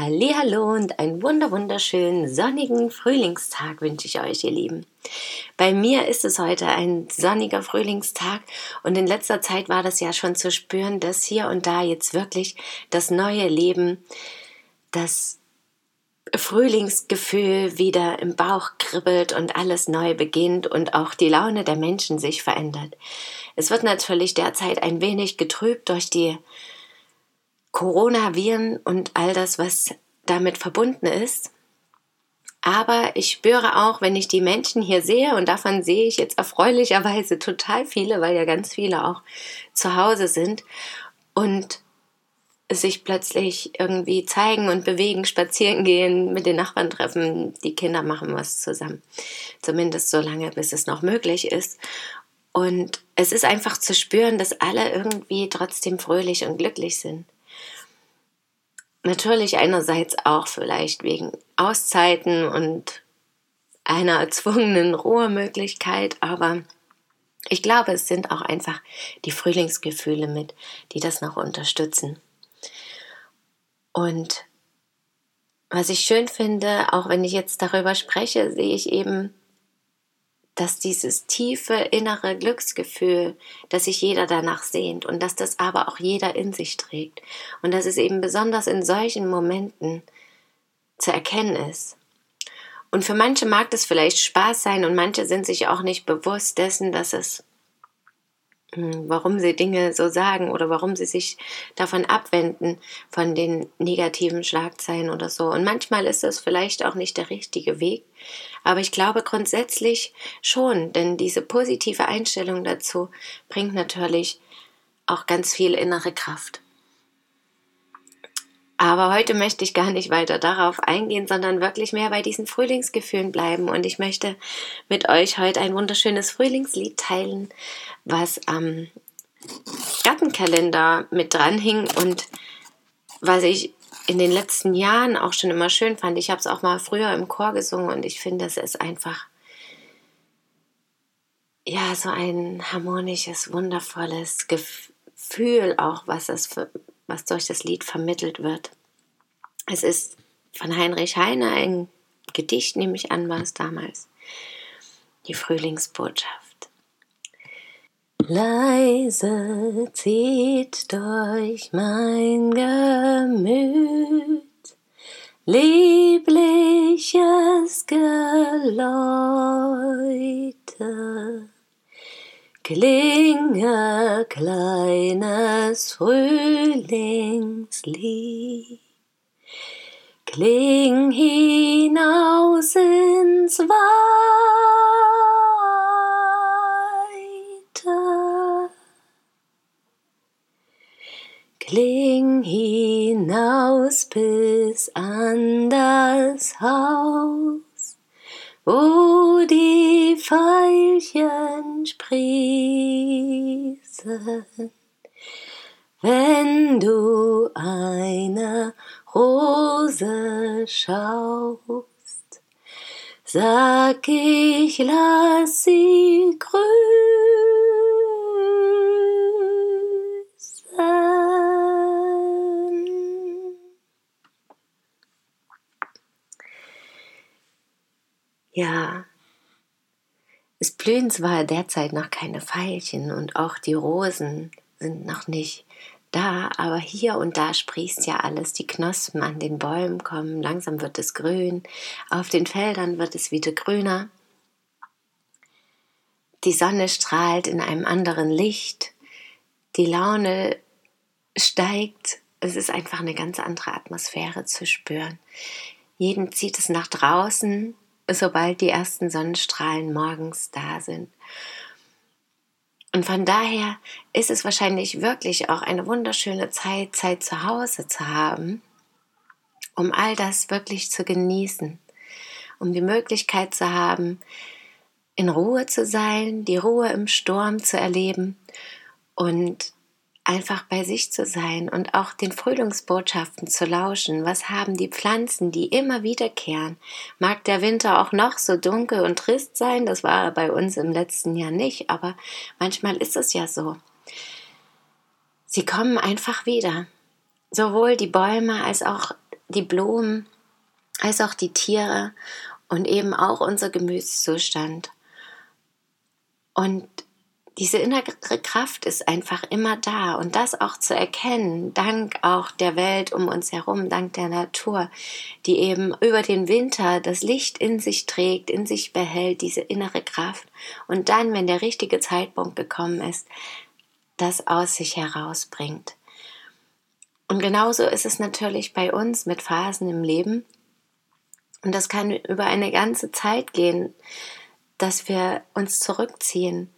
Hallo und einen wunder wunderschönen sonnigen Frühlingstag wünsche ich euch, ihr Lieben. Bei mir ist es heute ein sonniger Frühlingstag und in letzter Zeit war das ja schon zu spüren, dass hier und da jetzt wirklich das neue Leben, das Frühlingsgefühl wieder im Bauch kribbelt und alles neu beginnt und auch die Laune der Menschen sich verändert. Es wird natürlich derzeit ein wenig getrübt durch die Coronaviren und all das, was damit verbunden ist. Aber ich spüre auch, wenn ich die Menschen hier sehe, und davon sehe ich jetzt erfreulicherweise total viele, weil ja ganz viele auch zu Hause sind und sich plötzlich irgendwie zeigen und bewegen, spazieren gehen, mit den Nachbarn treffen, die Kinder machen was zusammen. Zumindest so lange, bis es noch möglich ist. Und es ist einfach zu spüren, dass alle irgendwie trotzdem fröhlich und glücklich sind. Natürlich einerseits auch vielleicht wegen Auszeiten und einer erzwungenen Ruhemöglichkeit, aber ich glaube, es sind auch einfach die Frühlingsgefühle mit, die das noch unterstützen. Und was ich schön finde, auch wenn ich jetzt darüber spreche, sehe ich eben dass dieses tiefe innere Glücksgefühl, dass sich jeder danach sehnt und dass das aber auch jeder in sich trägt und dass es eben besonders in solchen Momenten zu erkennen ist. Und für manche mag das vielleicht Spaß sein und manche sind sich auch nicht bewusst dessen, dass es warum sie Dinge so sagen oder warum sie sich davon abwenden, von den negativen Schlagzeilen oder so. Und manchmal ist das vielleicht auch nicht der richtige Weg, aber ich glaube grundsätzlich schon, denn diese positive Einstellung dazu bringt natürlich auch ganz viel innere Kraft. Aber heute möchte ich gar nicht weiter darauf eingehen, sondern wirklich mehr bei diesen Frühlingsgefühlen bleiben. Und ich möchte mit euch heute ein wunderschönes Frühlingslied teilen, was am Gartenkalender mit dran hing und was ich in den letzten Jahren auch schon immer schön fand. Ich habe es auch mal früher im Chor gesungen und ich finde, es ist einfach ja so ein harmonisches, wundervolles Gefühl auch, was es für, was durch das Lied vermittelt wird. Es ist von Heinrich Heine ein Gedicht, nehme ich an, war es damals. Die Frühlingsbotschaft. Leise zieht durch mein Gemüt liebliches Geläute Klinge kleines Frühlingslied, kling hinaus ins Weite, kling hinaus bis an das Haus wo die Veilchen sprießen, wenn du eine Rose schaust, sag ich, lass sie grüßen. Ja, es blühen zwar derzeit noch keine Veilchen und auch die Rosen sind noch nicht da, aber hier und da sprießt ja alles. Die Knospen an den Bäumen kommen, langsam wird es grün, auf den Feldern wird es wieder grüner. Die Sonne strahlt in einem anderen Licht, die Laune steigt, es ist einfach eine ganz andere Atmosphäre zu spüren. Jeden zieht es nach draußen, sobald die ersten Sonnenstrahlen morgens da sind. Und von daher ist es wahrscheinlich wirklich auch eine wunderschöne Zeit, Zeit zu Hause zu haben um all das wirklich zu genießen, um die Möglichkeit zu haben, in Ruhe zu sein, die Ruhe im Sturm zu erleben und einfach bei sich zu sein und auch den Frühlingsbotschaften zu lauschen. Was haben die Pflanzen, die immer wiederkehren? Mag der Winter auch noch so dunkel und trist sein, das war bei uns im letzten Jahr nicht, aber manchmal ist es ja so. Sie kommen einfach wieder. Sowohl die Bäume als auch die Blumen, als auch die Tiere und eben auch unser Gemütszustand. Und diese innere Kraft ist einfach immer da und das auch zu erkennen, dank auch der Welt um uns herum, dank der Natur, die eben über den Winter das Licht in sich trägt, in sich behält, diese innere Kraft und dann, wenn der richtige Zeitpunkt gekommen ist, das aus sich herausbringt. Und genauso ist es natürlich bei uns mit Phasen im Leben. Und das kann über eine ganze Zeit gehen, dass wir uns zurückziehen,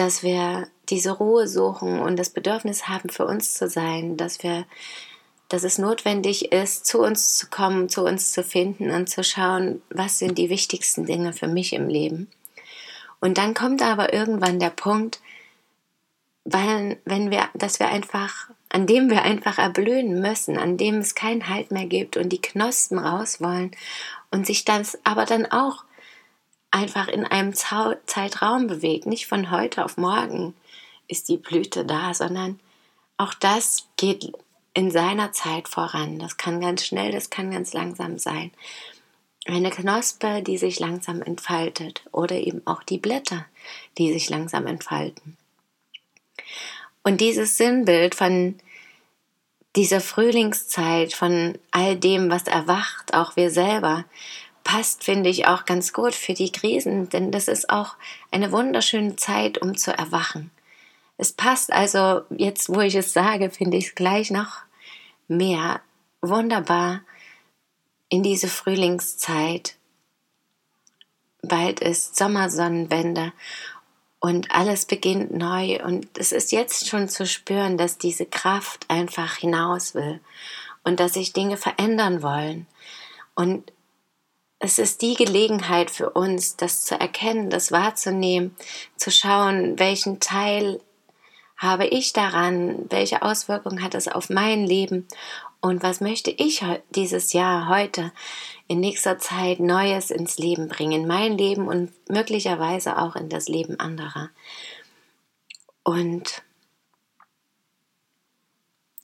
dass wir diese Ruhe suchen und das Bedürfnis haben, für uns zu sein, dass wir, dass es notwendig ist, zu uns zu kommen, zu uns zu finden und zu schauen, was sind die wichtigsten Dinge für mich im Leben. Und dann kommt aber irgendwann der Punkt, weil, wenn wir, dass wir einfach, an dem wir einfach erblühen müssen, an dem es keinen Halt mehr gibt und die Knospen raus wollen und sich das aber dann auch einfach in einem Zeitraum bewegt. Nicht von heute auf morgen ist die Blüte da, sondern auch das geht in seiner Zeit voran. Das kann ganz schnell, das kann ganz langsam sein. Eine Knospe, die sich langsam entfaltet oder eben auch die Blätter, die sich langsam entfalten. Und dieses Sinnbild von dieser Frühlingszeit, von all dem, was erwacht, auch wir selber, passt, finde ich, auch ganz gut für die Krisen, denn das ist auch eine wunderschöne Zeit, um zu erwachen. Es passt also, jetzt wo ich es sage, finde ich es gleich noch mehr wunderbar in diese Frühlingszeit. Bald ist Sommersonnenwende und alles beginnt neu und es ist jetzt schon zu spüren, dass diese Kraft einfach hinaus will und dass sich Dinge verändern wollen. Und es ist die Gelegenheit für uns, das zu erkennen, das wahrzunehmen, zu schauen, welchen Teil habe ich daran, welche Auswirkungen hat es auf mein Leben und was möchte ich dieses Jahr, heute, in nächster Zeit Neues ins Leben bringen, mein Leben und möglicherweise auch in das Leben anderer. Und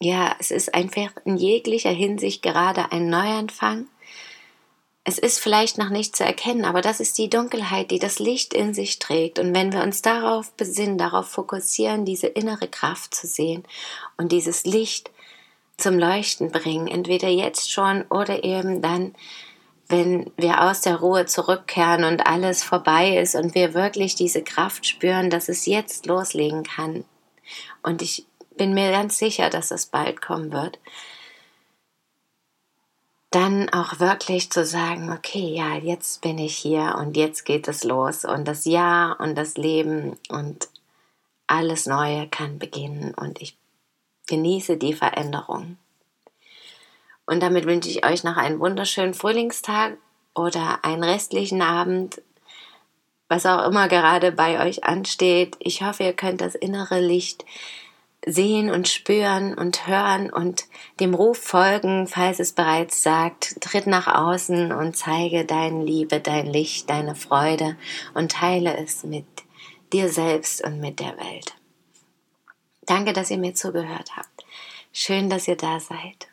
ja, es ist einfach in jeglicher Hinsicht gerade ein Neuanfang es ist vielleicht noch nicht zu erkennen, aber das ist die Dunkelheit, die das Licht in sich trägt. Und wenn wir uns darauf besinnen, darauf fokussieren, diese innere Kraft zu sehen und dieses Licht zum Leuchten bringen, entweder jetzt schon oder eben dann, wenn wir aus der Ruhe zurückkehren und alles vorbei ist und wir wirklich diese Kraft spüren, dass es jetzt loslegen kann. Und ich bin mir ganz sicher, dass es bald kommen wird dann auch wirklich zu sagen, okay, ja, jetzt bin ich hier und jetzt geht es los und das Jahr und das Leben und alles Neue kann beginnen und ich genieße die Veränderung. Und damit wünsche ich euch noch einen wunderschönen Frühlingstag oder einen restlichen Abend, was auch immer gerade bei euch ansteht. Ich hoffe, ihr könnt das innere Licht sehen und spüren und hören und dem Ruf folgen, falls es bereits sagt, tritt nach außen und zeige deine Liebe, dein Licht, deine Freude und teile es mit dir selbst und mit der Welt. Danke, dass ihr mir zugehört habt. Schön, dass ihr da seid.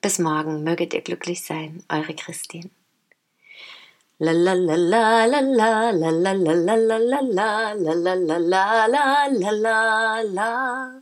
Bis morgen möget ihr glücklich sein, eure Christine. La la la la la la la la la la la la la la la la la la la